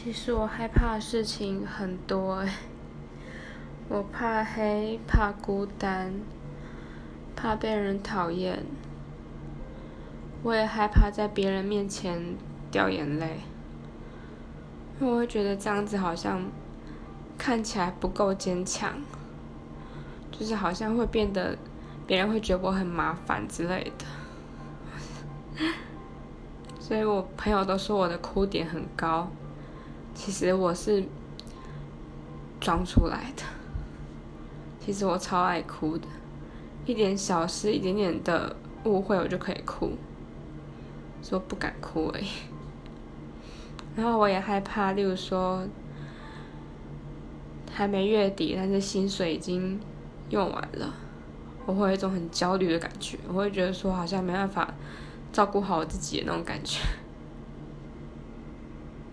其实我害怕的事情很多诶，我怕黑，怕孤单，怕被人讨厌，我也害怕在别人面前掉眼泪，因为我会觉得这样子好像看起来不够坚强，就是好像会变得别人会觉得我很麻烦之类的，所以我朋友都说我的哭点很高。其实我是装出来的。其实我超爱哭的，一点小事、一点点的误会，我就可以哭，说不敢哭而已。然后我也害怕，例如说还没月底，但是薪水已经用完了，我会有一种很焦虑的感觉。我会觉得说好像没办法照顾好我自己的那种感觉。